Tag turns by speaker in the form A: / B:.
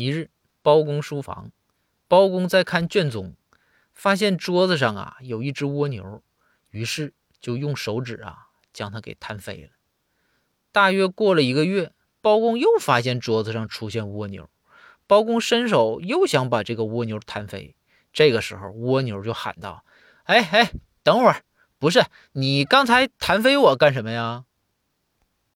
A: 一日包公书房。包公在看卷宗发现桌子上啊有一只蜗牛于是就用手指啊将它给弹飞了。大约过了一个月包公又发现桌子上出现蜗牛包公伸手又想把这个蜗牛弹飞这个时候蜗牛就喊道哎哎等会儿不是你刚才弹飞我干什么呀？